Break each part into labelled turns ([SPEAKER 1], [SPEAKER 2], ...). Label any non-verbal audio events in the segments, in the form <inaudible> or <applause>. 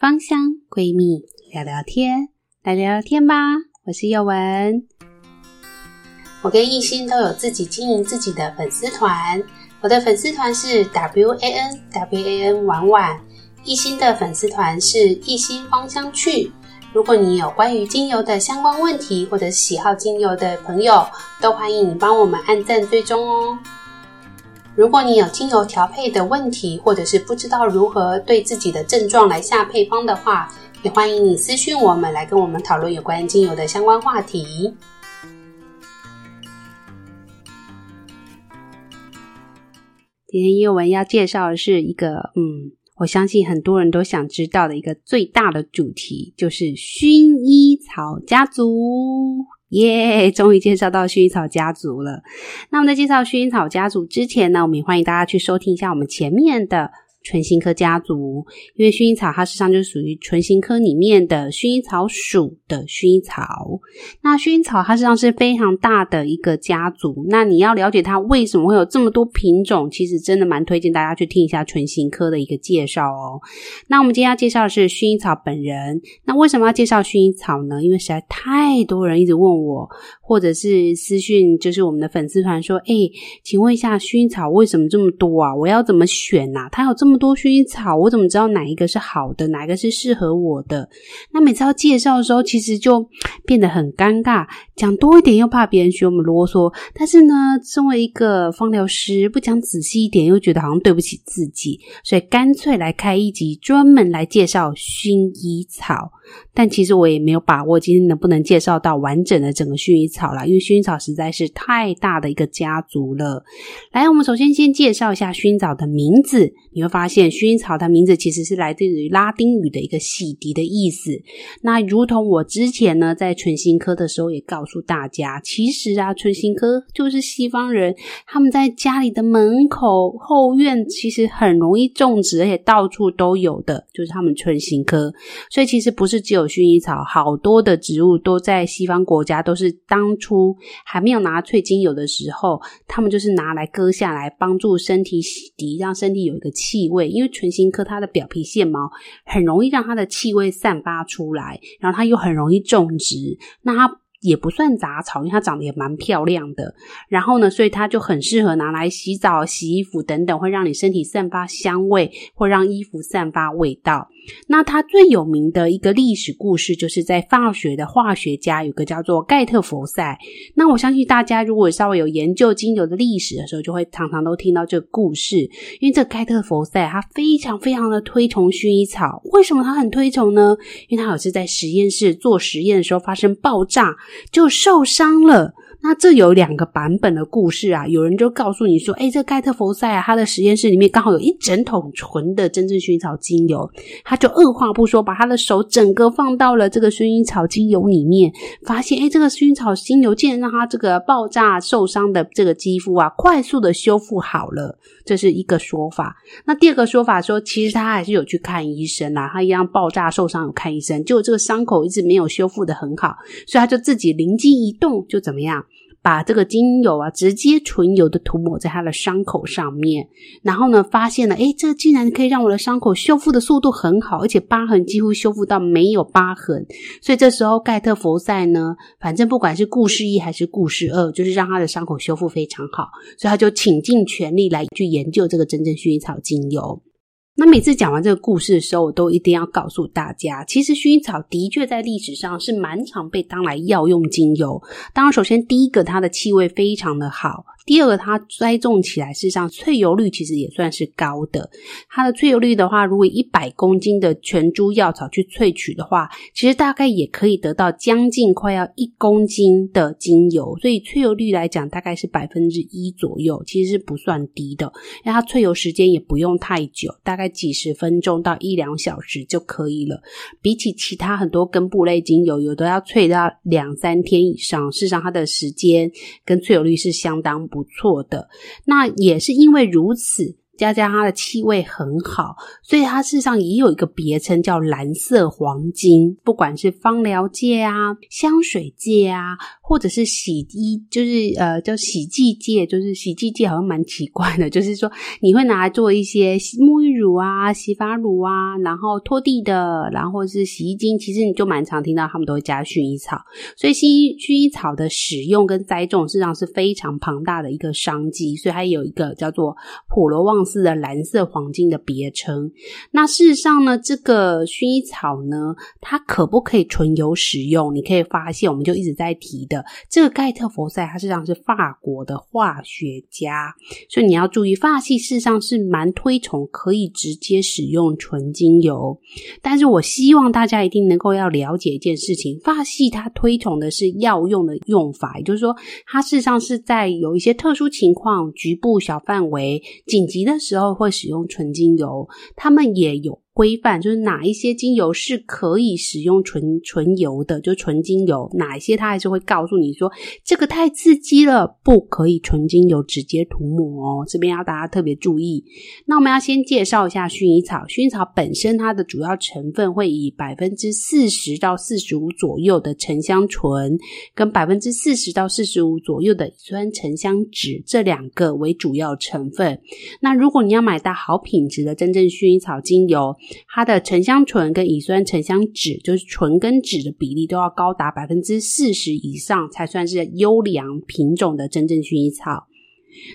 [SPEAKER 1] 芳香闺蜜聊聊天，来聊聊天吧。我是宥雯，我跟艺兴都有自己经营自己的粉丝团。我的粉丝团是 W A N W A N 婉婉，艺兴的粉丝团是艺兴芳香趣。如果你有关于精油的相关问题，或者喜好精油的朋友，都欢迎你帮我们按赞追踪哦。如果你有精油调配的问题，或者是不知道如何对自己的症状来下配方的话，也欢迎你私讯我们来跟我们讨论有关精油的相关话题。今天宥雯要介绍的是一个，嗯，我相信很多人都想知道的一个最大的主题，就是薰衣草家族。耶！终于介绍到薰衣草家族了。那我们在介绍薰衣草家族之前呢，我们也欢迎大家去收听一下我们前面的。唇形科家族，因为薰衣草它实际上就属于唇形科里面的薰衣草属的薰衣草。那薰衣草它实际上是非常大的一个家族。那你要了解它为什么会有这么多品种，其实真的蛮推荐大家去听一下唇形科的一个介绍哦。那我们今天要介绍的是薰衣草本人。那为什么要介绍薰衣草呢？因为实在太多人一直问我，或者是私讯，就是我们的粉丝团说：“哎，请问一下薰衣草为什么这么多啊？我要怎么选啊？它有这么。”这么多薰衣草，我怎么知道哪一个是好的，哪一个是适合我的？那每次要介绍的时候，其实就变得很尴尬，讲多一点又怕别人学我们啰嗦。但是呢，身为一个芳疗师，不讲仔细一点又觉得好像对不起自己，所以干脆来开一集专门来介绍薰衣草。但其实我也没有把握今天能不能介绍到完整的整个薰衣草啦，因为薰衣草实在是太大的一个家族了。来，我们首先先介绍一下薰衣草的名字。你会发现，薰衣草的名字其实是来自于拉丁语的一个洗涤的意思。那如同我之前呢，在唇形科的时候也告诉大家，其实啊，唇形科就是西方人他们在家里的门口后院其实很容易种植，而且到处都有的，就是他们唇形科。所以其实不是。只有薰衣草，好多的植物都在西方国家都是当初还没有拿萃精油的时候，他们就是拿来割下来帮助身体洗涤，让身体有一个气味。因为唇形科它的表皮腺毛很容易让它的气味散发出来，然后它又很容易种植，那它也不算杂草，因为它长得也蛮漂亮的。然后呢，所以它就很适合拿来洗澡、洗衣服等等，会让你身体散发香味，或让衣服散发味道。那它最有名的一个历史故事，就是在法学的化学家有个叫做盖特佛塞。那我相信大家如果稍微有研究精油的历史的时候，就会常常都听到这个故事。因为这个盖特佛塞他非常非常的推崇薰衣草，为什么他很推崇呢？因为他有次在实验室做实验的时候发生爆炸，就受伤了。那这有两个版本的故事啊，有人就告诉你说，诶，这盖特佛塞啊，他的实验室里面刚好有一整桶纯的真正薰衣草精油，他就二话不说，把他的手整个放到了这个薰衣草精油里面，发现，诶，这个薰衣草精油竟然让他这个爆炸受伤的这个肌肤啊，快速的修复好了，这是一个说法。那第二个说法说，其实他还是有去看医生啦，他一样爆炸受伤有看医生，结果这个伤口一直没有修复得很好，所以他就自己灵机一动，就怎么样？把这个精油啊，直接纯油的涂抹在他的伤口上面，然后呢，发现了，诶，这竟然可以让我的伤口修复的速度很好，而且疤痕几乎修复到没有疤痕。所以这时候盖特佛塞呢，反正不管是故事一还是故事二，就是让他的伤口修复非常好，所以他就倾尽全力来去研究这个真正薰衣草精油。那每次讲完这个故事的时候，我都一定要告诉大家，其实薰衣草的确在历史上是蛮常被当来药用精油。当然，首先第一个，它的气味非常的好。第二个，它栽种起来，事实上萃油率其实也算是高的。它的萃油率的话，如果一百公斤的全株药草去萃取的话，其实大概也可以得到将近快要一公斤的精油。所以萃油率来讲，大概是百分之一左右，其实是不算低的。因为它萃油时间也不用太久，大概几十分钟到一两小时就可以了。比起其他很多根部类精油，有的要萃到两三天以上，事实上它的时间跟萃油率是相当不不错的，那也是因为如此，加加它的气味很好，所以它事实上也有一个别称叫蓝色黄金。不管是芳疗界啊、香水界啊，或者是洗衣，就是呃叫洗剂界，就是洗剂界好像蛮奇怪的，就是说你会拿来做一些沐浴乳啊、洗发乳啊，然后拖地的，然后是洗衣精，其实你就蛮常听到他们都会加薰衣草。所以薰衣薰衣草的使用跟栽种事，实上是非常庞大的一个商机，所以它有一个叫做普罗旺斯的蓝色黄金的别称。那事实上呢，这个薰衣草呢，它可不可以纯油使用？你可以发现，我们就一直在提的这个盖特佛赛，它实际上是法国的化学家，所以你要注意，法系事实上是蛮推崇可以直接使用纯精油。但是我希望大家一定能够要了解一件事情，法系它推崇的是药用的用法，也就是说，它事实上是在有一些特殊情况、局部小范围、紧急的时候会使用纯精油，他们也有。规范就是哪一些精油是可以使用纯纯油的，就纯精油；哪一些它还是会告诉你说这个太刺激了，不可以纯精油直接涂抹哦。这边要大家特别注意。那我们要先介绍一下薰衣草。薰衣草本身它的主要成分会以百分之四十到四十五左右的沉香醇，跟百分之四十到四十五左右的乙酸沉香酯这两个为主要成分。那如果你要买到好品质的真正薰衣草精油，它的沉香醇跟乙酸沉香酯，就是醇跟酯的比例都要高达百分之四十以上，才算是优良品种的真正薰衣草。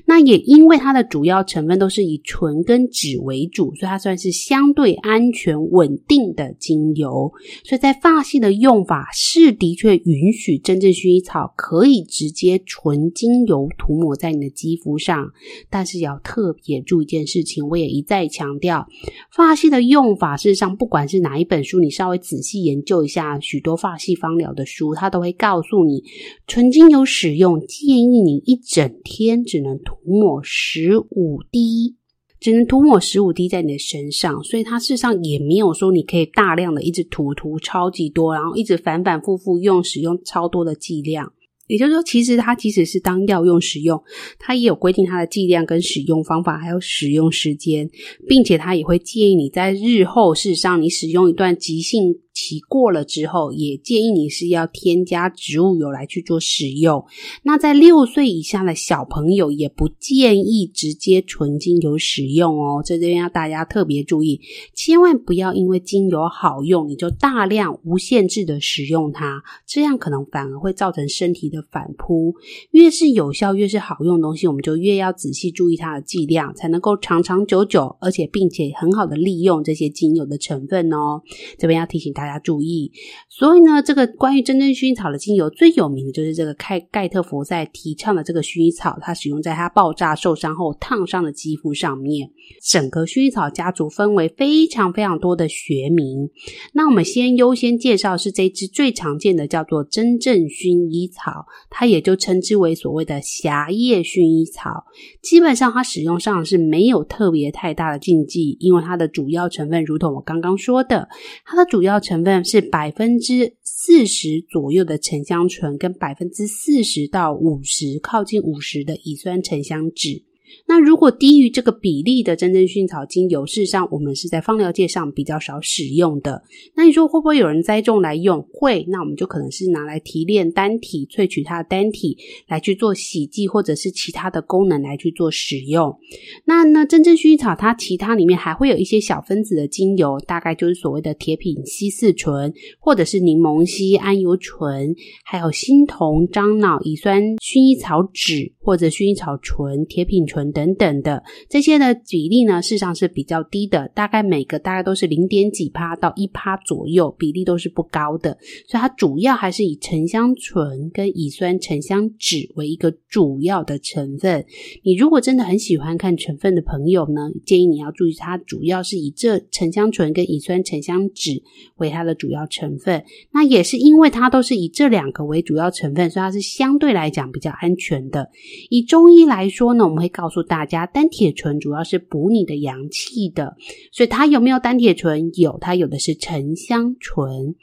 [SPEAKER 1] 那也因为它的主要成分都是以醇跟酯为主，所以它算是相对安全稳定的精油。所以在发系的用法是的确允许真正薰衣草可以直接纯精油涂抹在你的肌肤上，但是要特别注意一件事情，我也一再强调，发系的用法事实上不管是哪一本书，你稍微仔细研究一下许多发系芳疗的书，它都会告诉你，纯精油使用建议你一整天只能涂抹十五滴，只能涂抹十五滴在你的身上，所以它事实上也没有说你可以大量的一直涂涂超级多，然后一直反反复复用使用超多的剂量。也就是说，其实它即使是当药用使用，它也有规定它的剂量跟使用方法，还有使用时间，并且它也会建议你在日后事实上你使用一段急性期过了之后，也建议你是要添加植物油来去做使用。那在六岁以下的小朋友，也不建议直接纯精油使用哦。这边要大家特别注意，千万不要因为精油好用，你就大量无限制的使用它，这样可能反而会造成身体的反扑。越是有效、越是好用的东西，我们就越要仔细注意它的剂量，才能够长长久久，而且并且很好的利用这些精油的成分哦。这边要提醒大。大家注意，所以呢，这个关于真正薰衣草的精油最有名的就是这个盖盖特福赛提倡的这个薰衣草，它使用在它爆炸受伤后烫伤的肌肤上面。整个薰衣草家族分为非常非常多的学名，那我们先优先介绍是这支最常见的，叫做真正薰衣草，它也就称之为所谓的狭叶薰衣草。基本上它使用上是没有特别太大的禁忌，因为它的主要成分，如同我刚刚说的，它的主要成。成分是百分之四十左右的沉香醇，跟百分之四十到五十，靠近五十的乙酸沉香酯。那如果低于这个比例的真正薰衣草精油，事实上我们是在芳疗界上比较少使用的。那你说会不会有人栽种来用？会，那我们就可能是拿来提炼单体，萃取它的单体来去做洗剂，或者是其他的功能来去做使用。那呢，真正薰衣草它其他里面还会有一些小分子的精油，大概就是所谓的铁品烯四醇，或者是柠檬烯桉油醇，还有新酮樟脑乙酸薰衣草酯，或者薰衣草醇、铁品醇。等等的这些的比例呢，事实上是比较低的，大概每个大概都是零点几趴到一趴左右，比例都是不高的。所以它主要还是以沉香醇跟乙酸沉香酯为一个主要的成分。你如果真的很喜欢看成分的朋友呢，建议你要注意，它主要是以这沉香醇跟乙酸沉香酯为它的主要成分。那也是因为它都是以这两个为主要成分，所以它是相对来讲比较安全的。以中医来说呢，我们会告告诉大家，单铁醇主要是补你的阳气的，所以它有没有单铁醇？有，它有的是沉香醇。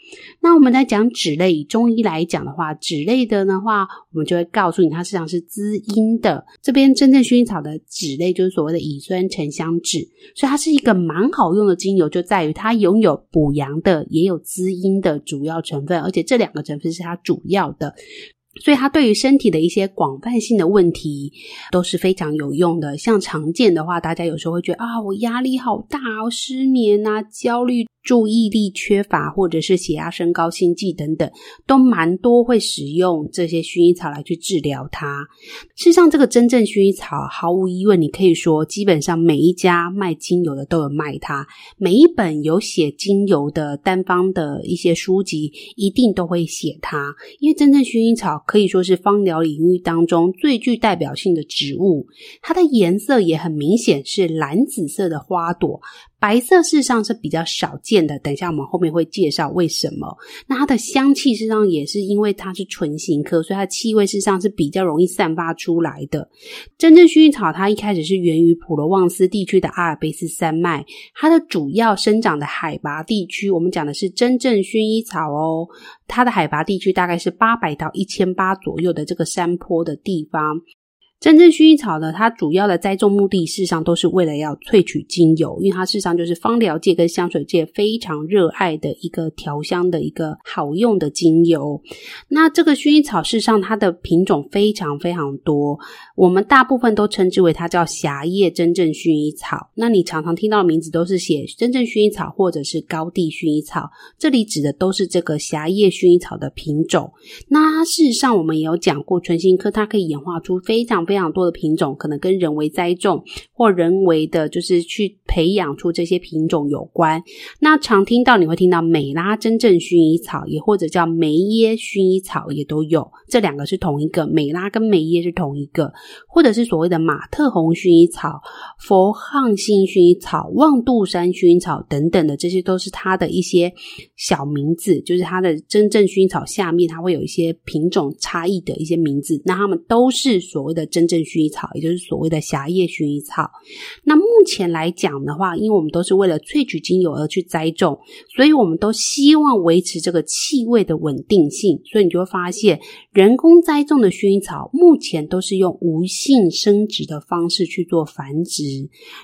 [SPEAKER 1] 那我们在讲酯类，以中医来讲的话，酯类的的话，我们就会告诉你，它实际上是滋阴的。这边真正薰衣草的酯类就是所谓的乙酸沉香酯，所以它是一个蛮好用的精油，就在于它拥有补阳的，也有滋阴的主要成分，而且这两个成分是它主要的。所以它对于身体的一些广泛性的问题都是非常有用的。像常见的话，大家有时候会觉得啊，我压力好大哦，失眠啊，焦虑。注意力缺乏，或者是血压升高、心悸等等，都蛮多会使用这些薰衣草来去治疗它。事实上，这个真正薰衣草，毫无疑问，你可以说，基本上每一家卖精油的都有卖它。每一本有写精油的单方的一些书籍，一定都会写它。因为真正薰衣草可以说是芳疗领域当中最具代表性的植物，它的颜色也很明显是蓝紫色的花朵。白色事实上是比较少见的，等一下我们后面会介绍为什么。那它的香气事实上也是因为它是唇形科，所以它气味事实上是比较容易散发出来的。真正薰衣草它一开始是源于普罗旺斯地区的阿尔卑斯山脉，它的主要生长的海拔地区，我们讲的是真正薰衣草哦，它的海拔地区大概是八百到一千八左右的这个山坡的地方。真正薰衣草呢，它主要的栽种目的，事实上都是为了要萃取精油，因为它事实上就是芳疗界跟香水界非常热爱的一个调香的一个好用的精油。那这个薰衣草事实上它的品种非常非常多，我们大部分都称之为它叫狭叶真正薰衣草。那你常常听到的名字都是写真正薰衣草或者是高地薰衣草，这里指的都是这个狭叶薰衣草的品种。那事实上我们也有讲过，唇形科它可以演化出非常非非常多的品种，可能跟人为栽种或人为的，就是去培养出这些品种有关。那常听到你会听到美拉真正薰衣草，也或者叫梅耶薰衣草，也都有。这两个是同一个，美拉跟梅耶是同一个，或者是所谓的马特红薰衣草、佛汉星薰衣草、望杜山薰衣草等等的，这些都是它的一些小名字，就是它的真正薰衣草下面它会有一些品种差异的一些名字。那它们都是所谓的真。真正薰衣草，也就是所谓的狭叶薰衣草。那目前来讲的话，因为我们都是为了萃取精油而去栽种，所以我们都希望维持这个气味的稳定性。所以你就会发现，人工栽种的薰衣草目前都是用无性生殖的方式去做繁殖。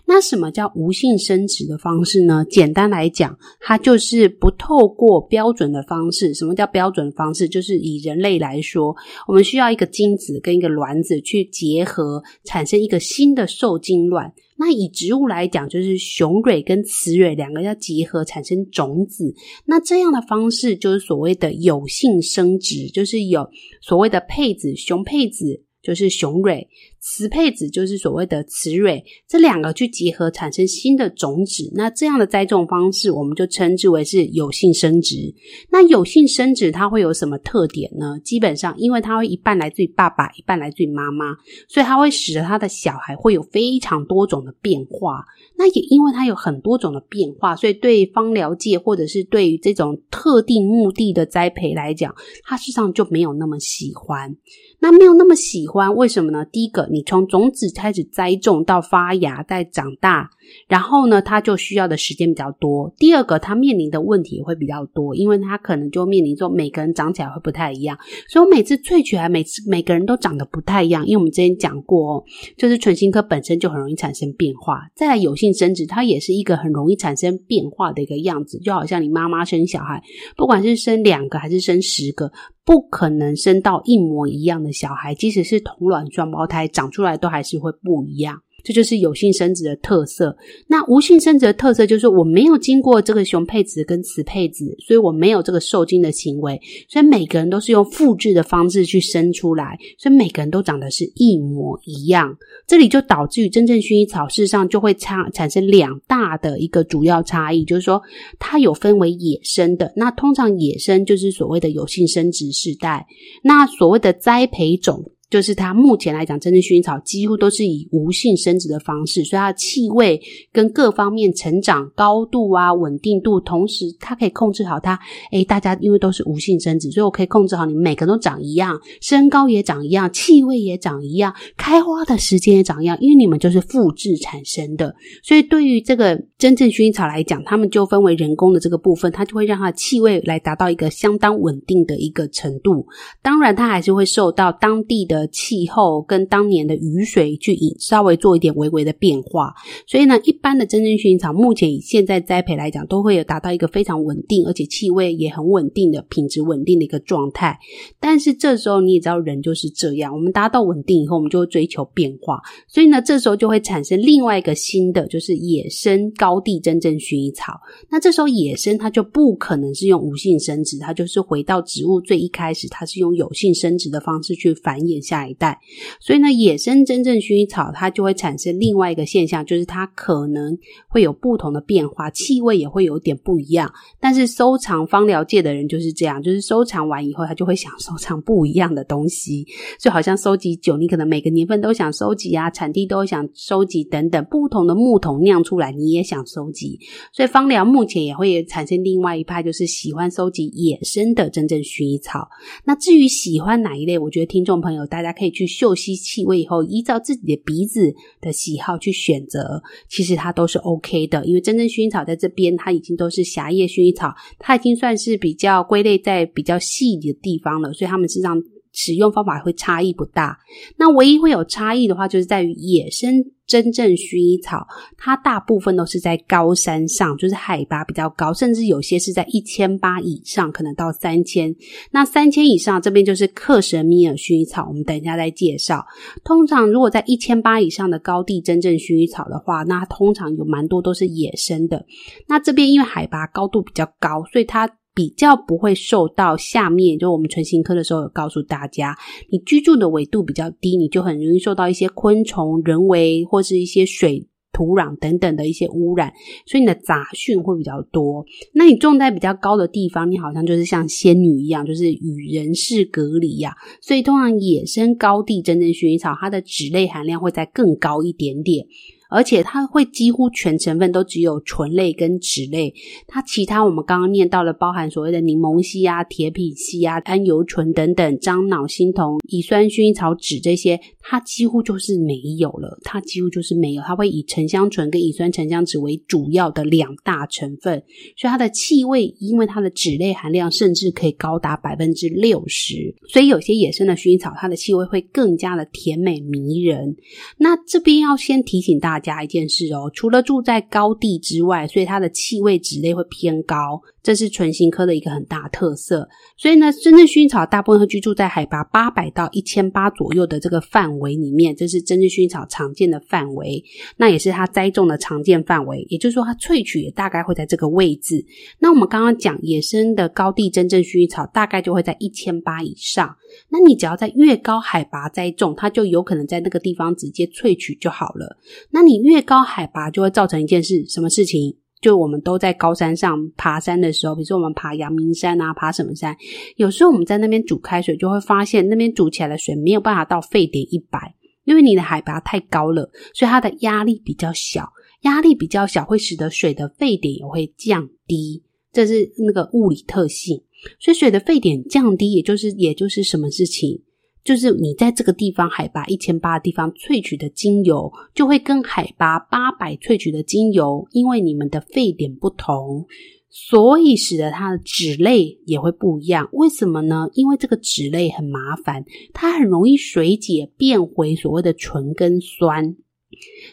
[SPEAKER 1] 那什么叫无性生殖的方式呢？简单来讲，它就是不透过标准的方式。什么叫标准方式？就是以人类来说，我们需要一个精子跟一个卵子去结。结合产生一个新的受精卵。那以植物来讲，就是雄蕊跟雌蕊两个要结合产生种子。那这样的方式就是所谓的有性生殖，就是有所谓的配子，雄配子就是雄蕊。雌配子就是所谓的雌蕊，这两个去结合产生新的种子，那这样的栽种方式，我们就称之为是有性生殖。那有性生殖它会有什么特点呢？基本上，因为它会一半来自于爸爸，一半来自于妈妈，所以它会使得他的小孩会有非常多种的变化。那也因为它有很多种的变化，所以对芳疗界或者是对于这种特定目的的栽培来讲，它事实上就没有那么喜欢。那没有那么喜欢，为什么呢？第一个，你从种子开始栽种到发芽再长大，然后呢，它就需要的时间比较多。第二个，它面临的问题也会比较多，因为它可能就面临说每个人长起来会不太一样，所以我每次萃取来，每次每个人都长得不太一样。因为我们之前讲过哦，就是唇形科本身就很容易产生变化，再来有性生殖，它也是一个很容易产生变化的一个样子，就好像你妈妈生小孩，不管是生两个还是生十个。不可能生到一模一样的小孩，即使是同卵双胞胎，长出来都还是会不一样。这就是有性生殖的特色。那无性生殖的特色就是我没有经过这个雄配子跟雌配子，所以我没有这个受精的行为，所以每个人都是用复制的方式去生出来，所以每个人都长得是一模一样。这里就导致于真正薰衣草事实上就会差产生两大的一个主要差异，就是说它有分为野生的，那通常野生就是所谓的有性生殖世代，那所谓的栽培种。就是它目前来讲，真正薰衣草几乎都是以无性生殖的方式，所以它的气味跟各方面成长高度啊、稳定度，同时它可以控制好它。诶，大家因为都是无性生殖，所以我可以控制好你们每个都长一样，身高也长一样，气味也长一样，开花的时间也长一样，因为你们就是复制产生的。所以对于这个真正薰衣草来讲，它们就分为人工的这个部分，它就会让它的气味来达到一个相当稳定的一个程度。当然，它还是会受到当地的。的气候跟当年的雨水去稍微做一点微微的变化，所以呢，一般的真正薰衣草目前以现在栽培来讲，都会有达到一个非常稳定，而且气味也很稳定的品质稳定的一个状态。但是这时候你也知道，人就是这样，我们达到稳定以后，我们就会追求变化，所以呢，这时候就会产生另外一个新的，就是野生高地真正薰衣草。那这时候野生它就不可能是用无性生殖，它就是回到植物最一开始，它是用有性生殖的方式去繁衍。下一代，所以呢，野生真正薰衣草它就会产生另外一个现象，就是它可能会有不同的变化，气味也会有点不一样。但是收藏芳疗界的人就是这样，就是收藏完以后，他就会想收藏不一样的东西，就好像收集酒，你可能每个年份都想收集啊，产地都想收集等等，不同的木桶酿出来，你也想收集。所以芳疗目前也会产生另外一派，就是喜欢收集野生的真正薰衣草。那至于喜欢哪一类，我觉得听众朋友大大家可以去嗅吸气味以后，依照自己的鼻子的喜好去选择，其实它都是 OK 的。因为真正薰衣草在这边，它已经都是狭叶薰衣草，它已经算是比较归类在比较细的地方了，所以它们实际上使用方法会差异不大。那唯一会有差异的话，就是在于野生。真正薰衣草，它大部分都是在高山上，就是海拔比较高，甚至有些是在一千八以上，可能到三千。那三千以上这边就是克什米尔薰衣草，我们等一下再介绍。通常如果在一千八以上的高地真正薰衣草的话，那通常有蛮多都是野生的。那这边因为海拔高度比较高，所以它。比较不会受到下面，就我们纯形科的时候有告诉大家，你居住的纬度比较低，你就很容易受到一些昆虫、人为或是一些水、土壤等等的一些污染，所以你的杂讯会比较多。那你种在比较高的地方，你好像就是像仙女一样，就是与人世隔离呀。所以通常野生高地真正薰衣草，它的脂类含量会再更高一点点。而且它会几乎全成分都只有醇类跟酯类，它其他我们刚刚念到了，包含所谓的柠檬烯啊、铁皮烯啊、桉油醇等等，樟脑、新酮、乙酸薰衣草酯这些，它几乎就是没有了，它几乎就是没有，它会以沉香醇跟乙酸沉香酯为主要的两大成分，所以它的气味，因为它的酯类含量甚至可以高达百分之六十，所以有些野生的薰衣草，它的气味会更加的甜美迷人。那这边要先提醒大家。加一件事哦，除了住在高地之外，所以它的气味脂类会偏高，这是唇形科的一个很大特色。所以呢，真正薰衣草大部分会居住在海拔八百到一千八左右的这个范围里面，这是真正薰衣草常见的范围，那也是它栽种的常见范围。也就是说，它萃取也大概会在这个位置。那我们刚刚讲野生的高地真正薰衣草，大概就会在一千八以上。那你只要在越高海拔栽种，它就有可能在那个地方直接萃取就好了。那你越高海拔就会造成一件事，什么事情？就我们都在高山上爬山的时候，比如说我们爬阳明山啊，爬什么山，有时候我们在那边煮开水，就会发现那边煮起来的水没有办法到沸点一百，因为你的海拔太高了，所以它的压力比较小，压力比较小会使得水的沸点也会降低，这是那个物理特性。所以水的沸点降低，也就是也就是什么事情？就是你在这个地方海拔一千八的地方萃取的精油，就会跟海拔八百萃取的精油，因为你们的沸点不同，所以使得它的脂类也会不一样。为什么呢？因为这个脂类很麻烦，它很容易水解变回所谓的醇跟酸。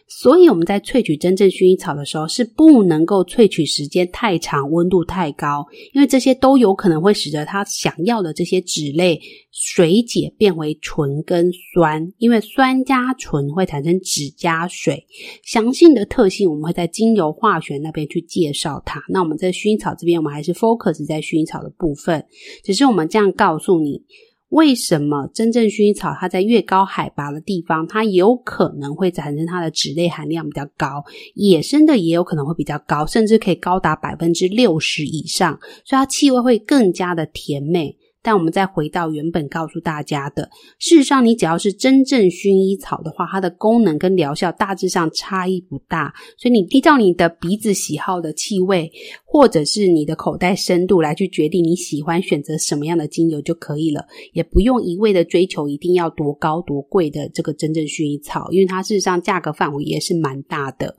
[SPEAKER 1] 所以我们在萃取真正薰衣草的时候，是不能够萃取时间太长、温度太高，因为这些都有可能会使得它想要的这些酯类水解变为醇跟酸，因为酸加醇会产生酯加水。详细的特性我们会在精油化学那边去介绍它。那我们在薰衣草这边，我们还是 focus 在薰衣草的部分，只是我们这样告诉你。为什么真正薰衣草它在越高海拔的地方，它有可能会产生它的脂类含量比较高，野生的也有可能会比较高，甚至可以高达百分之六十以上，所以它气味会更加的甜美。但我们再回到原本告诉大家的，事实上，你只要是真正薰衣草的话，它的功能跟疗效大致上差异不大。所以你依照你的鼻子喜好的气味，或者是你的口袋深度来去决定你喜欢选择什么样的精油就可以了，也不用一味的追求一定要多高多贵的这个真正薰衣草，因为它事实上价格范围也是蛮大的。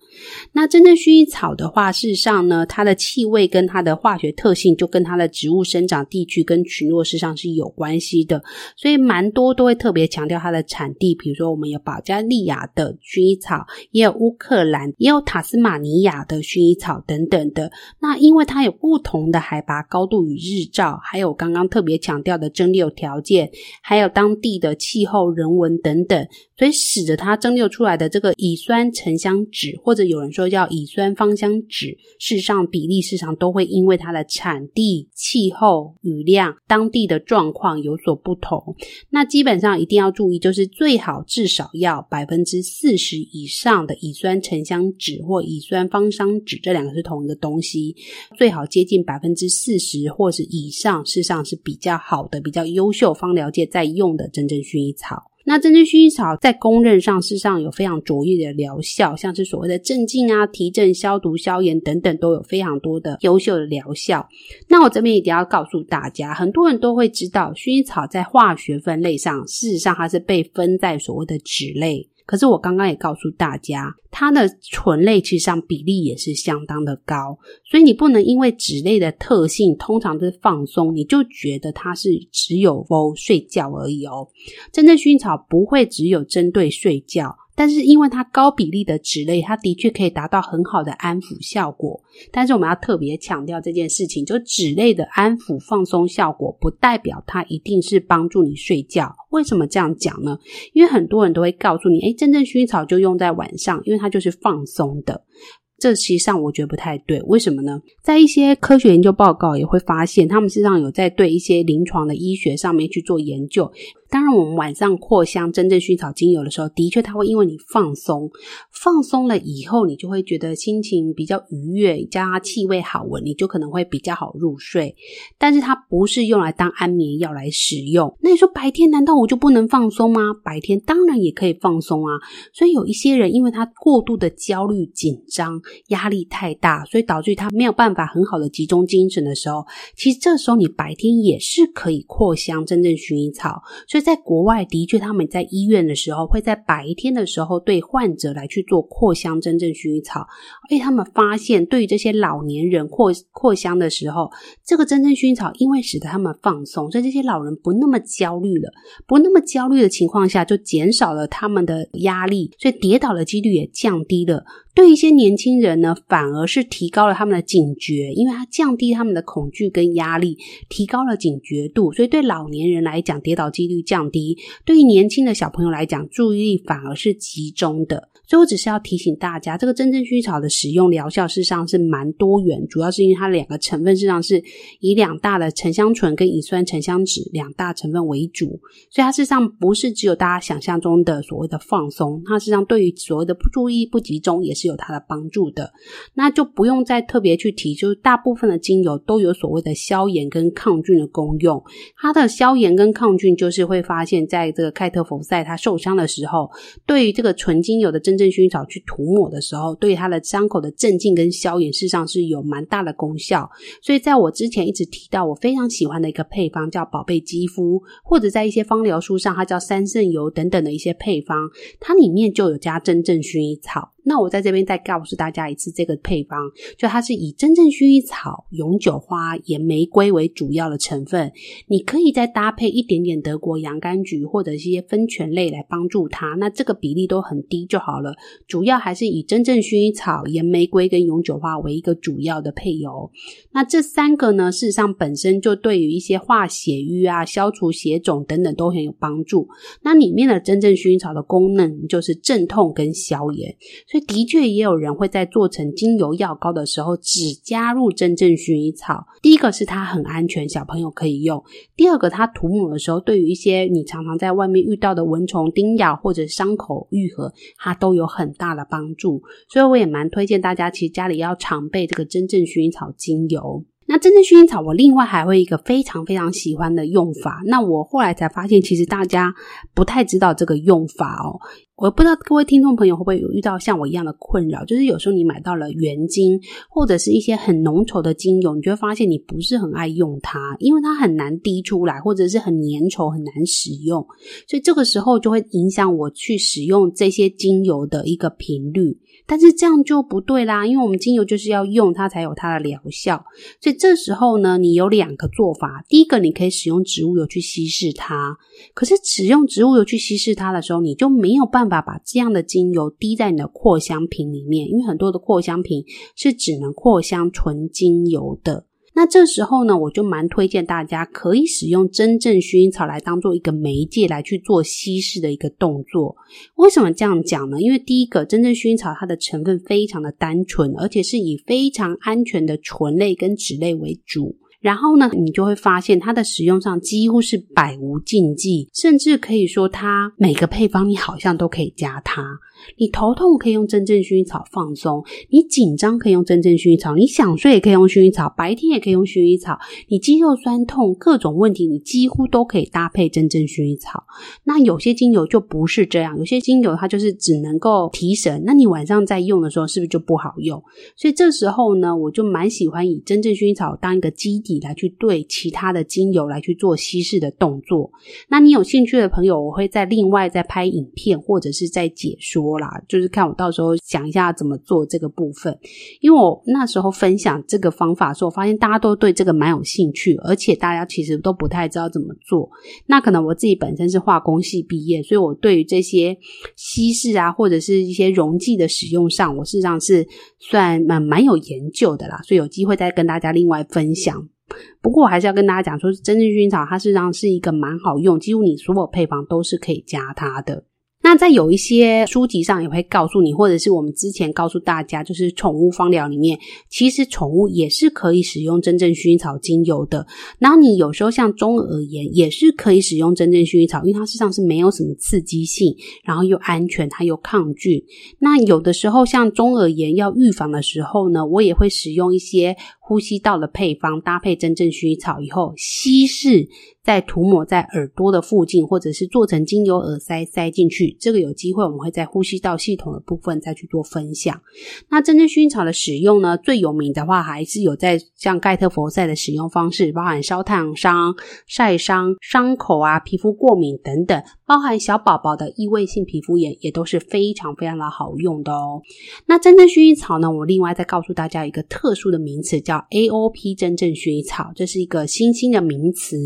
[SPEAKER 1] 那真正薰衣草的话，事实上呢，它的气味跟它的化学特性就跟它的植物生长地区跟群落事实上是有关系的，所以蛮多都会特别强调它的产地，比如说我们有保加利亚的薰衣草，也有乌克兰，也有塔斯马尼亚的薰衣草等等的。那因为它有不同的海拔高度与日照，还有刚刚特别强调的蒸馏条件，还有当地的气候、人文等等。所以使得它蒸馏出来的这个乙酸沉香酯，或者有人说叫乙酸芳香酯，事实上比例市场都会因为它的产地、气候、雨量、当地的状况有所不同。那基本上一定要注意，就是最好至少要 <laughs> 百分之四十以上的乙酸沉香酯或乙酸芳香酯，这两个是同一个东西，最好接近百分之四十或是以上，事实上是比较好的、比较优秀芳疗界在用的真正薰衣草。那真正薰衣草在公认上，事实上有非常卓越的疗效，像是所谓的镇静啊、提振、消毒、消炎等等，都有非常多的优秀的疗效。那我这边一定要告诉大家，很多人都会知道，薰衣草在化学分类上，事实上它是被分在所谓的酯类。可是我刚刚也告诉大家，它的醇类其实上比例也是相当的高，所以你不能因为脂类的特性通常是放松，你就觉得它是只有哦睡觉而已哦。真正薰衣草不会只有针对睡觉。但是因为它高比例的脂类，它的确可以达到很好的安抚效果。但是我们要特别强调这件事情，就脂类的安抚放松效果，不代表它一定是帮助你睡觉。为什么这样讲呢？因为很多人都会告诉你，诶，真正薰衣草就用在晚上，因为它就是放松的。这实际上我觉得不太对，为什么呢？在一些科学研究报告也会发现，他们实际上有在对一些临床的医学上面去做研究。当然，我们晚上扩香真正薰衣草精油的时候，的确它会因为你放松，放松了以后，你就会觉得心情比较愉悦，加气味好闻，你就可能会比较好入睡。但是它不是用来当安眠药来使用。那你说白天难道我就不能放松吗？白天当然也可以放松啊。所以有一些人因为他过度的焦虑、紧张、压力太大，所以导致他没有办法很好的集中精神的时候，其实这时候你白天也是可以扩香真正薰衣草。所以在国外，的确他们在医院的时候，会在白天的时候对患者来去做扩香真正薰衣草，而且他们发现，对于这些老年人扩扩香的时候，这个真正薰衣草因为使得他们放松，所以这些老人不那么焦虑了，不那么焦虑的情况下，就减少了他们的压力，所以跌倒的几率也降低了。对一些年轻人呢，反而是提高了他们的警觉，因为他降低他们的恐惧跟压力，提高了警觉度，所以对老年人来讲，跌倒几率降低；对于年轻的小朋友来讲，注意力反而是集中的。所以我只是要提醒大家，这个真正薰衣草的使用疗效事实上是蛮多元，主要是因为它两个成分事实上是以两大的沉香醇跟乙酸沉香酯两大成分为主，所以它事实上不是只有大家想象中的所谓的放松，它事实上对于所谓的不注意不集中也是有它的帮助的。那就不用再特别去提，就是大部分的精油都有所谓的消炎跟抗菌的功用。它的消炎跟抗菌就是会发现，在这个盖特福赛他受伤的时候，对于这个纯精油的真正薰衣草去涂抹的时候，对它的伤口的镇静跟消炎，事实上是有蛮大的功效。所以在我之前一直提到，我非常喜欢的一个配方叫宝贝肌肤，或者在一些芳疗书上，它叫三圣油等等的一些配方，它里面就有加真正薰衣草。那我在这边再告诉大家一次，这个配方就它是以真正薰衣草、永久花、岩玫瑰为主要的成分，你可以再搭配一点点德国洋甘菊或者一些酚醛类来帮助它。那这个比例都很低就好了，主要还是以真正薰衣草、岩玫瑰跟永久花为一个主要的配油。那这三个呢，事实上本身就对于一些化血瘀啊、消除血肿等等都很有帮助。那里面的真正薰衣草的功能就是镇痛跟消炎。的确，也有人会在做成精油药膏的时候，只加入真正薰衣草。第一个是它很安全，小朋友可以用；第二个，它涂抹的时候，对于一些你常常在外面遇到的蚊虫叮咬或者伤口愈合，它都有很大的帮助。所以我也蛮推荐大家，其实家里要常备这个真正薰衣草精油。那真正薰衣草，我另外还会一个非常非常喜欢的用法。那我后来才发现，其实大家不太知道这个用法哦。我不知道各位听众朋友会不会有遇到像我一样的困扰，就是有时候你买到了原精或者是一些很浓稠的精油，你就会发现你不是很爱用它，因为它很难滴出来，或者是很粘稠，很难使用。所以这个时候就会影响我去使用这些精油的一个频率。但是这样就不对啦，因为我们精油就是要用它才有它的疗效。所以这时候呢，你有两个做法：第一个，你可以使用植物油去稀释它。可是使用植物油去稀释它的时候，你就没有办法。把这样的精油滴在你的扩香瓶里面，因为很多的扩香瓶是只能扩香纯精油的。那这时候呢，我就蛮推荐大家可以使用真正薰衣草来当做一个媒介来去做稀释的一个动作。为什么这样讲呢？因为第一个，真正薰衣草它的成分非常的单纯，而且是以非常安全的醇类跟酯类为主。然后呢，你就会发现它的使用上几乎是百无禁忌，甚至可以说它每个配方你好像都可以加它。你头痛可以用真正薰衣草放松，你紧张可以用真正薰衣草，你想睡也可以用薰衣草，白天也可以用薰衣草。你肌肉酸痛各种问题，你几乎都可以搭配真正薰衣草。那有些精油就不是这样，有些精油它就是只能够提神，那你晚上在用的时候是不是就不好用？所以这时候呢，我就蛮喜欢以真正薰衣草当一个基底来去对其他的精油来去做稀释的动作。那你有兴趣的朋友，我会再另外再拍影片或者是再解说。啦，就是看我到时候想一下怎么做这个部分，因为我那时候分享这个方法的时候，我发现大家都对这个蛮有兴趣，而且大家其实都不太知道怎么做。那可能我自己本身是化工系毕业，所以我对于这些稀释啊，或者是一些溶剂的使用上，我事实上是算蛮蛮有研究的啦。所以有机会再跟大家另外分享。不过我还是要跟大家讲说，真正薰衣草它事实上是一个蛮好用，几乎你所有配方都是可以加它的。那在有一些书籍上也会告诉你，或者是我们之前告诉大家，就是宠物芳疗里面，其实宠物也是可以使用真正薰衣草精油的。然后你有时候像中耳炎也是可以使用真正薰衣草，因为它实上是没有什么刺激性，然后又安全，它又抗菌。那有的时候像中耳炎要预防的时候呢，我也会使用一些呼吸道的配方，搭配真正薰衣草以后稀释。再涂抹在耳朵的附近，或者是做成精油耳塞塞进去。这个有机会我们会在呼吸道系统的部分再去做分享。那真正薰衣草的使用呢，最有名的话还是有在像盖特佛赛的使用方式，包含烧烫伤、晒伤、伤口啊、皮肤过敏等等，包含小宝宝的异位性皮肤炎也都是非常非常的好用的哦。那真正薰衣草呢，我另外再告诉大家一个特殊的名词，叫 AOP 真正薰衣草，这是一个新兴的名词。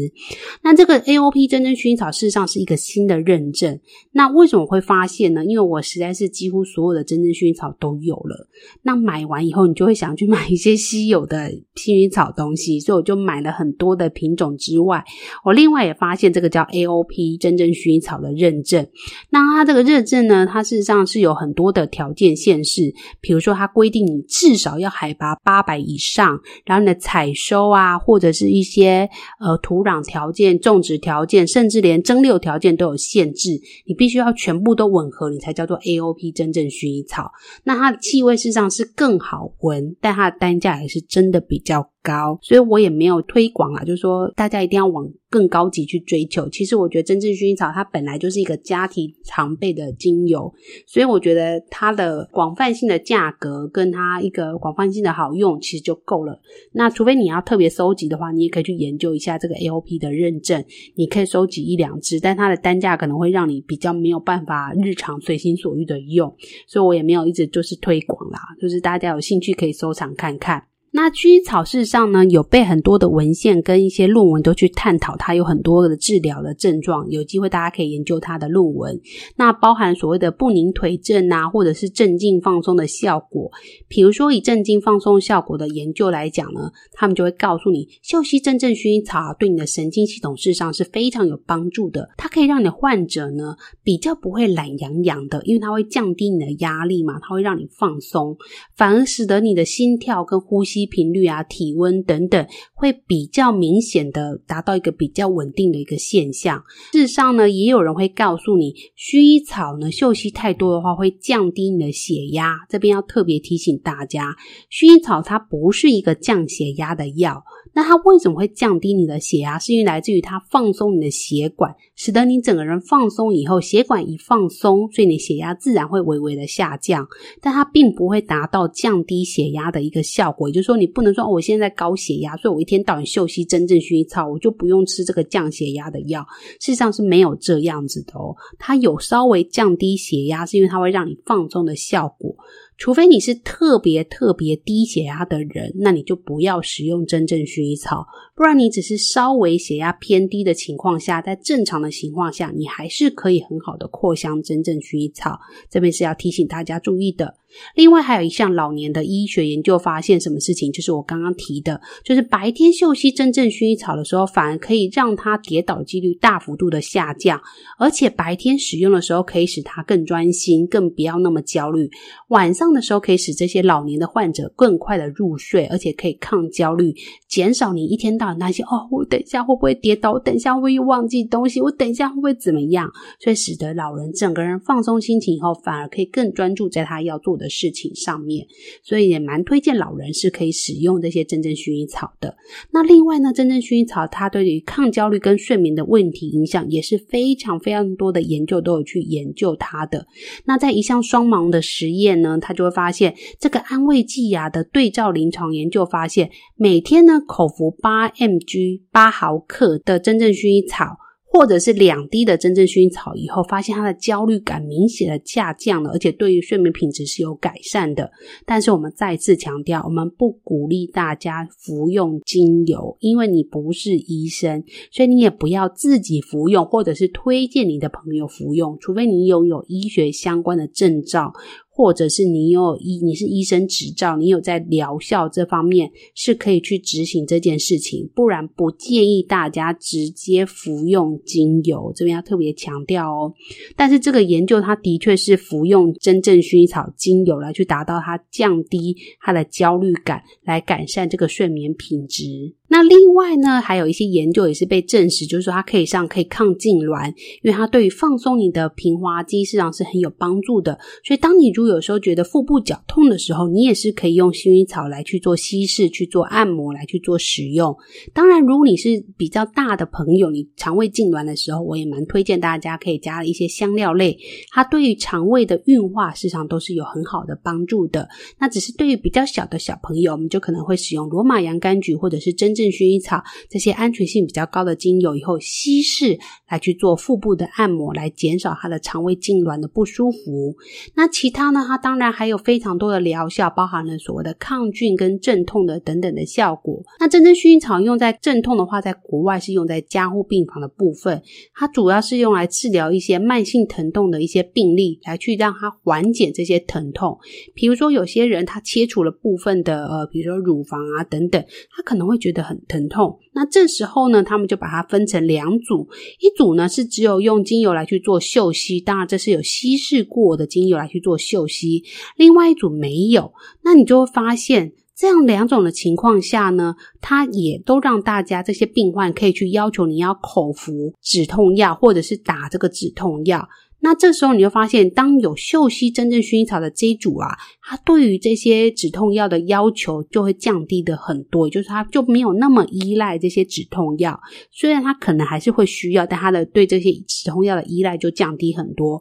[SPEAKER 1] 那这个 AOP 真正薰衣草事实上是一个新的认证。那为什么我会发现呢？因为我实在是几乎所有的真正薰衣草都有了。那买完以后，你就会想去买一些稀有的薰衣草东西，所以我就买了很多的品种之外，我另外也发现这个叫 AOP 真正薰衣草的认证。那它这个认证呢，它事实上是有很多的条件限制，比如说它规定你至少要海拔八百以上，然后你的采收啊，或者是一些呃土壤条件。种植条件，甚至连蒸馏条件都有限制，你必须要全全部都吻合，你才叫做 AOP 真正薰衣草。那它的气味事实上是更好闻，但它的单价也是真的比较高，所以我也没有推广啊，就是说大家一定要往更高级去追求。其实我觉得真正薰衣草它本来就是一个家庭常备的精油，所以我觉得它的广泛性的价格跟它一个广泛性的好用其实就够了。那除非你要特别收集的话，你也可以去研究一下这个 AOP 的认证，你可以收集一两支，但它的单价可能会让你比较没有办法日常随心所欲的用，所以我也没有一直就是推广啦，就是大家有兴趣可以收藏看看。那薰衣草事实上呢，有被很多的文献跟一些论文都去探讨，它有很多的治疗的症状。有机会大家可以研究它的论文。那包含所谓的不宁腿症啊，或者是镇静放松的效果。比如说以镇静放松效果的研究来讲呢，他们就会告诉你，嗅吸真正薰衣草对你的神经系统事实上是非常有帮助的。它可以让你的患者呢比较不会懒洋洋的，因为它会降低你的压力嘛，它会让你放松，反而使得你的心跳跟呼吸。低频率啊、体温等等，会比较明显的达到一个比较稳定的一个现象。事实上呢，也有人会告诉你，薰衣草呢，嗅息太多的话会降低你的血压。这边要特别提醒大家，薰衣草它不是一个降血压的药。那它为什么会降低你的血压？是因为来自于它放松你的血管，使得你整个人放松以后，血管一放松，所以你血压自然会微微的下降。但它并不会达到降低血压的一个效果。也就是说，你不能说，我现在高血压，所以我一天到晚嗅吸真正薰衣草，我就不用吃这个降血压的药。事实上是没有这样子的哦。它有稍微降低血压，是因为它会让你放松的效果。除非你是特别特别低血压的人，那你就不要使用真正薰衣草。不然你只是稍微血压偏低的情况下，在正常的情况下，你还是可以很好的扩香真正薰衣草。这边是要提醒大家注意的。另外还有一项老年的医学研究发现，什么事情？就是我刚刚提的，就是白天嗅吸真正薰衣草的时候，反而可以让它跌倒几率大幅度的下降，而且白天使用的时候可以使它更专心，更不要那么焦虑。晚上的时候可以使这些老年的患者更快的入睡，而且可以抗焦虑，减少你一天到晚担心哦，我等一下会不会跌倒？我等一下会不会又忘记东西？我等一下会不会怎么样？所以使得老人整个人放松心情以后，反而可以更专注在他要做的事情上面，所以也蛮推荐老人是可以使用这些真正薰衣草的。那另外呢，真正薰衣草它对于抗焦虑跟睡眠的问题影响也是非常非常多的研究都有去研究它的。那在一项双盲的实验呢，他就会发现这个安慰剂啊的对照临床研究发现，每天呢口服八 mg 八毫克的真正薰衣草。或者是两滴的真正薰衣草以后，发现他的焦虑感明显的下降了，而且对于睡眠品质是有改善的。但是我们再次强调，我们不鼓励大家服用精油，因为你不是医生，所以你也不要自己服用，或者是推荐你的朋友服用，除非你拥有医学相关的证照。或者是你有医，你是医生执照，你有在疗效这方面是可以去执行这件事情，不然不建议大家直接服用精油，这边要特别强调哦。但是这个研究它的确是服用真正薰衣草精油来去达到它降低它的焦虑感，来改善这个睡眠品质。那另外呢，还有一些研究也是被证实，就是说它可以上可以抗痉挛，因为它对于放松你的平滑肌实际上是很有帮助的。所以当你如果有时候觉得腹部绞痛的时候，你也是可以用薰衣草来去做稀释、去做按摩、来去做使用。当然，如果你是比较大的朋友，你肠胃痉挛的时候，我也蛮推荐大家可以加一些香料类，它对于肠胃的运化实际上都是有很好的帮助的。那只是对于比较小的小朋友，我们就可能会使用罗马洋甘菊或者是真正薰衣草这些安全性比较高的精油，以后稀释来去做腹部的按摩，来减少他的肠胃痉挛的不舒服。那其他呢？它当然还有非常多的疗效，包含了所谓的抗菌跟镇痛的等等的效果。那真正薰衣草用在镇痛的话，在国外是用在加护病房的部分，它主要是用来治疗一些慢性疼痛的一些病例，来去让它缓解这些疼痛。比如说有些人他切除了部分的呃，比如说乳房啊等等，他可能会觉得很疼痛，那这时候呢，他们就把它分成两组，一组呢是只有用精油来去做嗅吸，当然这是有稀释过的精油来去做嗅吸，另外一组没有，那你就会发现这样两种的情况下呢，它也都让大家这些病患可以去要求你要口服止痛药，或者是打这个止痛药。那这时候你就发现，当有嗅吸真正薰衣草的这一组啊，它对于这些止痛药的要求就会降低的很多，就是它就没有那么依赖这些止痛药。虽然它可能还是会需要，但它的对这些止痛药的依赖就降低很多。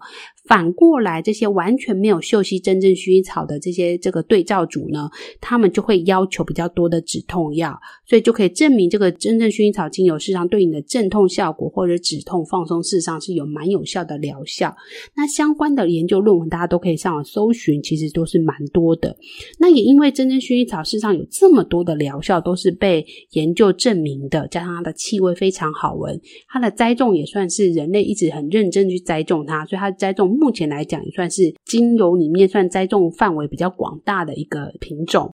[SPEAKER 1] 反过来，这些完全没有嗅吸真正薰衣草的这些这个对照组呢，他们就会要求比较多的止痛药，所以就可以证明这个真正薰衣草精油事实上对你的镇痛效果或者止痛放松事实上是有蛮有效的疗效。那相关的研究论文大家都可以上网搜寻，其实都是蛮多的。那也因为真正薰衣草事实上有这么多的疗效，都是被研究证明的，加上它的气味非常好闻，它的栽种也算是人类一直很认真去栽种它，所以它的栽种。目前来讲，也算是精油里面算栽种范围比较广大的一个品种。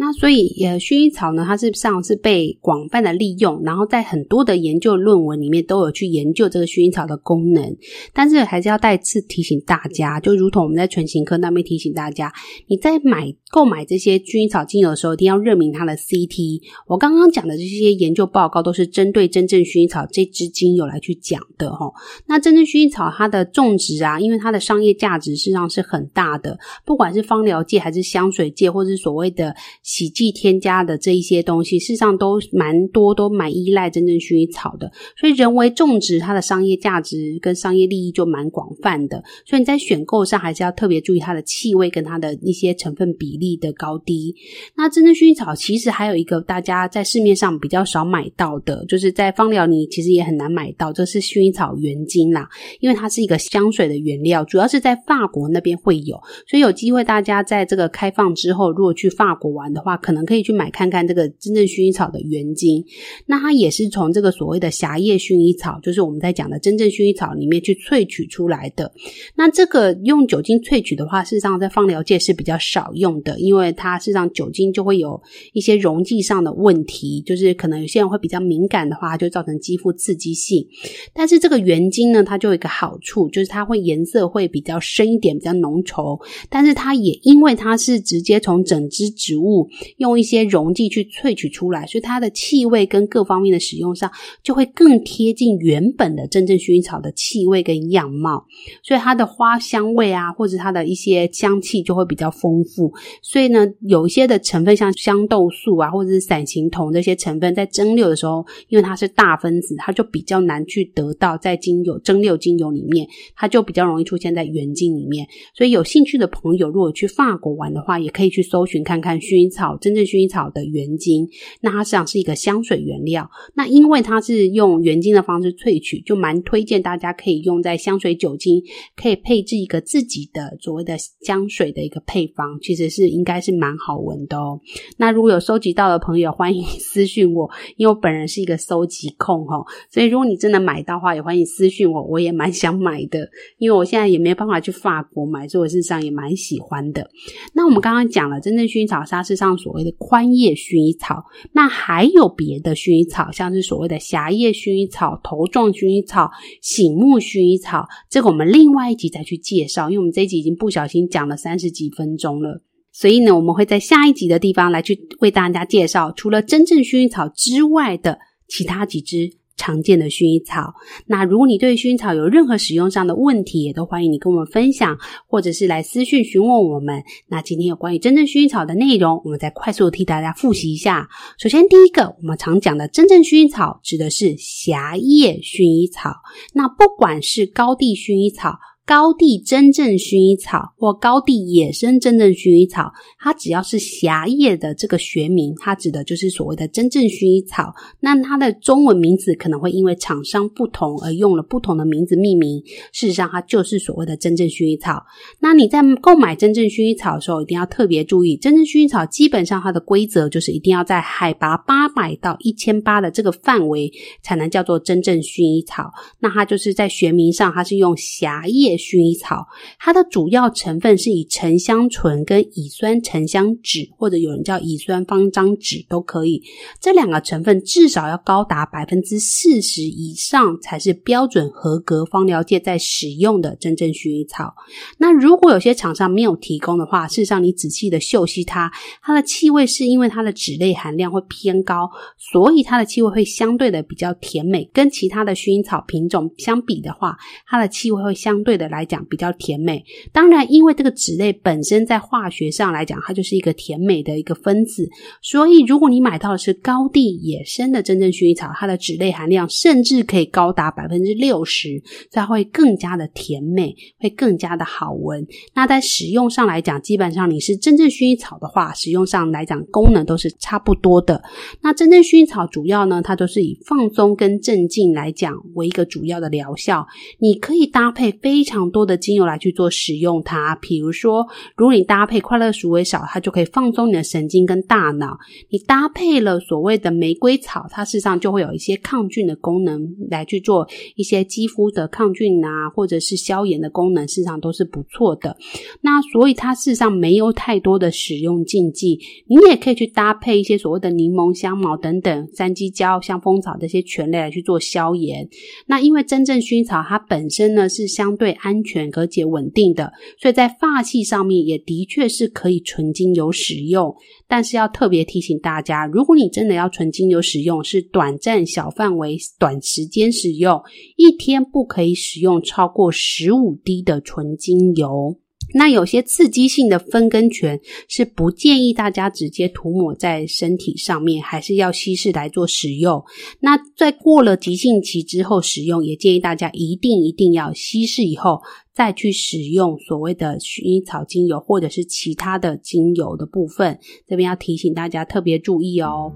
[SPEAKER 1] 那所以，呃，薰衣草呢，它事实上是被广泛的利用，然后在很多的研究论文里面都有去研究这个薰衣草的功能。但是还是要再次提醒大家，就如同我们在全行课那边提醒大家，你在买购买这些薰衣草精油的时候，一定要认明它的 CT。我刚刚讲的这些研究报告都是针对真正薰衣草这支精油来去讲的齁。那真正薰衣草它的种植啊，因为它的商业价值事实上是很大的，不管是芳疗界还是香水界，或是所谓的。洗剂添加的这一些东西，事实上都蛮多，都蛮依赖真正薰衣草的。所以人为种植，它的商业价值跟商业利益就蛮广泛的。所以你在选购上还是要特别注意它的气味跟它的一些成分比例的高低。那真正薰衣草其实还有一个大家在市面上比较少买到的，就是在芳疗里其实也很难买到，这是薰衣草原精啦，因为它是一个香水的原料，主要是在法国那边会有。所以有机会大家在这个开放之后，如果去法国玩的的话，可能可以去买看看这个真正薰衣草的原精，那它也是从这个所谓的狭叶薰衣草，就是我们在讲的真正薰衣草里面去萃取出来的。那这个用酒精萃取的话，事实上在芳疗界是比较少用的，因为它事实上酒精就会有一些溶剂上的问题，就是可能有些人会比较敏感的话，就造成肌肤刺激性。但是这个原精呢，它就有一个好处，就是它会颜色会比较深一点，比较浓稠，但是它也因为它是直接从整支植物。用一些溶剂去萃取出来，所以它的气味跟各方面的使用上就会更贴近原本的真正薰衣草的气味跟样貌，所以它的花香味啊，或者它的一些香气就会比较丰富。所以呢，有一些的成分像香豆素啊，或者是伞形酮这些成分，在蒸馏的时候，因为它是大分子，它就比较难去得到在精油蒸馏精油里面，它就比较容易出现在原精里面。所以有兴趣的朋友，如果去法国玩的话，也可以去搜寻看看薰衣草。草真正薰衣草的原精，那它实际上是一个香水原料。那因为它是用原精的方式萃取，就蛮推荐大家可以用在香水酒精，可以配置一个自己的所谓的香水的一个配方，其实是应该是蛮好闻的哦。那如果有收集到的朋友，欢迎 <laughs> 私讯我，因为我本人是一个收集控哦，所以如果你真的买到的话，也欢迎私讯我，我也蛮想买的，因为我现在也没办法去法国买，所以我事实上也蛮喜欢的。那我们刚刚讲了真正薰衣草沙士上。所谓的宽叶薰衣草，那还有别的薰衣草，像是所谓的狭叶薰衣草、头状薰衣草、醒目薰衣草，这个我们另外一集再去介绍，因为我们这一集已经不小心讲了三十几分钟了，所以呢，我们会在下一集的地方来去为大家介绍，除了真正薰衣草之外的其他几支。常见的薰衣草，那如果你对薰衣草有任何使用上的问题，也都欢迎你跟我们分享，或者是来私讯询问我们。那今天有关于真正薰衣草的内容，我们再快速的替大家复习一下。首先，第一个我们常讲的真正薰衣草指的是狭叶薰衣草，那不管是高地薰衣草。高地真正薰衣草或高地野生真正薰衣草，它只要是狭叶的这个学名，它指的就是所谓的真正薰衣草。那它的中文名字可能会因为厂商不同而用了不同的名字命名。事实上，它就是所谓的真正薰衣草。那你在购买真正薰衣草的时候，一定要特别注意，真正薰衣草基本上它的规则就是一定要在海拔八百到一千八的这个范围才能叫做真正薰衣草。那它就是在学名上，它是用狭叶。薰衣草，它的主要成分是以沉香醇跟乙酸沉香酯，或者有人叫乙酸芳樟酯都可以。这两个成分至少要高达百分之四十以上，才是标准合格芳疗界在使用的真正薰衣草。那如果有些厂商没有提供的话，事实上你仔细的嗅吸它，它的气味是因为它的酯类含量会偏高，所以它的气味会相对的比较甜美。跟其他的薰衣草品种相比的话，它的气味会相对的。来讲比较甜美，当然，因为这个脂类本身在化学上来讲，它就是一个甜美的一个分子，所以如果你买到的是高地野生的真正薰衣草，它的脂类含量甚至可以高达百分之六十，所以它会更加的甜美，会更加的好闻。那在使用上来讲，基本上你是真正薰衣草的话，使用上来讲功能都是差不多的。那真正薰衣草主要呢，它都是以放松跟镇静来讲为一个主要的疗效，你可以搭配非常。常多的精油来去做使用它。比如说，如果你搭配快乐鼠尾草，它就可以放松你的神经跟大脑；你搭配了所谓的玫瑰草，它事实上就会有一些抗菌的功能，来去做一些肌肤的抗菌啊，或者是消炎的功能，事实上都是不错的。那所以它事实上没有太多的使用禁忌，你也可以去搭配一些所谓的柠檬、香茅等等、山鸡椒、香蜂草这些醛类来去做消炎。那因为真正薰衣草它本身呢是相对安安全而且稳定的，所以在发际上面也的确是可以纯精油使用。但是要特别提醒大家，如果你真的要纯精油使用，是短暂、小范围、短时间使用，一天不可以使用超过十五滴的纯精油。那有些刺激性的分根泉是不建议大家直接涂抹在身体上面，还是要稀释来做使用。那在过了急性期之后使用，也建议大家一定一定要稀释以后再去使用所谓的薰衣草精油或者是其他的精油的部分。这边要提醒大家特别注意哦。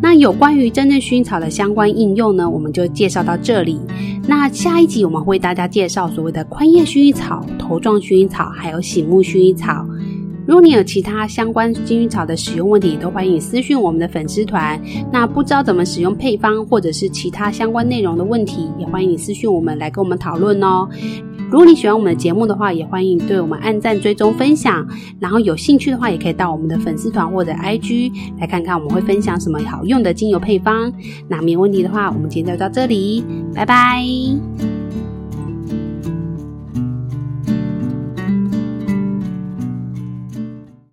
[SPEAKER 1] 那有关于真正薰衣草的相关应用呢，我们就介绍到这里。那下一集我们会为大家介绍所谓的宽叶薰衣草、头状薰衣草，还有醒目薰衣草。如果你有其他相关薰衣草的使用问题，都欢迎私讯我们的粉丝团。那不知道怎么使用配方，或者是其他相关内容的问题，也欢迎你私讯我们来跟我们讨论哦。如果你喜欢我们的节目的话，也欢迎对我们按赞、追踪、分享。然后有兴趣的话，也可以到我们的粉丝团或者 IG 来看看我们会分享什么好用的精油配方。那没有问题的话，我们今天就到这里，拜拜。